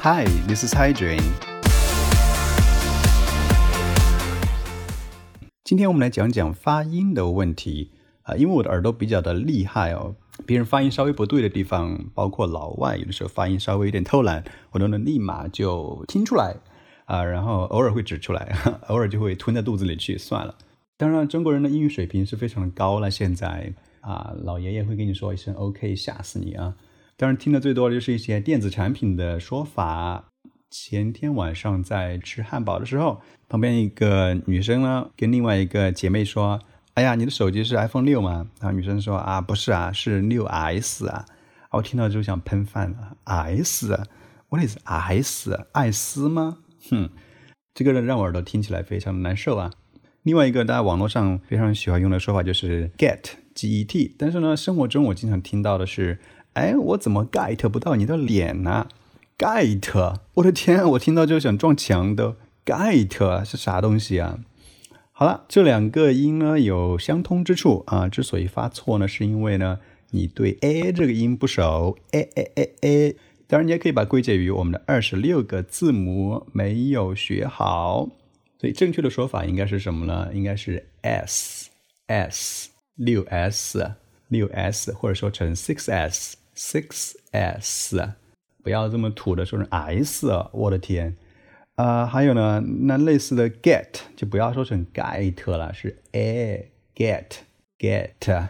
Hi, this is Hydrin。今天我们来讲讲发音的问题啊，因为我的耳朵比较的厉害哦，别人发音稍微不对的地方，包括老外有的时候发音稍微有点偷懒，我都能立马就听出来啊，然后偶尔会指出来，偶尔就会吞在肚子里去算了。当然，中国人的英语水平是非常的高了，现在啊，老爷爷会跟你说一声 OK，吓死你啊！当然，听的最多的就是一些电子产品的说法。前天晚上在吃汉堡的时候，旁边一个女生呢跟另外一个姐妹说：“哎呀，你的手机是 iPhone 六吗？”然后女生说：“啊，不是啊，是六 S 啊。”我听到就想喷饭了，S，What is S？艾斯吗？哼，这个让我耳朵听起来非常的难受啊。另外一个大家网络上非常喜欢用的说法就是 get，G-E-T，但是呢，生活中我经常听到的是。哎，我怎么 get 不到你的脸呢？get，我的天，我听到就想撞墙的。get 是啥东西啊？好了，这两个音呢有相通之处啊。之所以发错呢，是因为呢你对 a 这个音不熟。a a a a，当然你也可以把归结于我们的二十六个字母没有学好。所以正确的说法应该是什么呢？应该是 s s 六 s 六 s，或者说成 six s。Six S，不要这么土的说成 S，我的天，啊，还有呢，那类似的 get 就不要说成 get 了，是 a get get。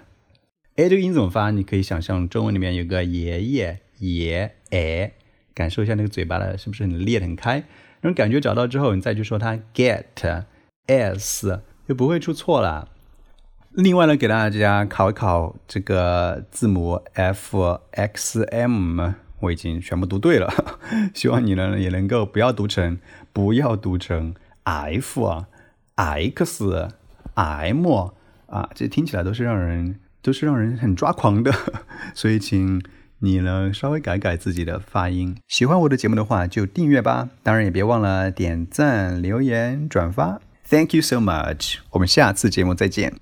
a 这个音怎么发？你可以想象中文里面有个爷爷爷哎，感受一下那个嘴巴的是不是很裂很开，那种感觉找到之后，你再去说它 get s 就不会出错了。另外呢，给大家考一考这个字母 F X M，我已经全部读对了。希望你呢也能够不要读成不要读成 f x m 啊，这听起来都是让人都是让人很抓狂的。所以请你呢稍微改改自己的发音。喜欢我的节目的话就订阅吧，当然也别忘了点赞、留言、转发。Thank you so much，我们下次节目再见。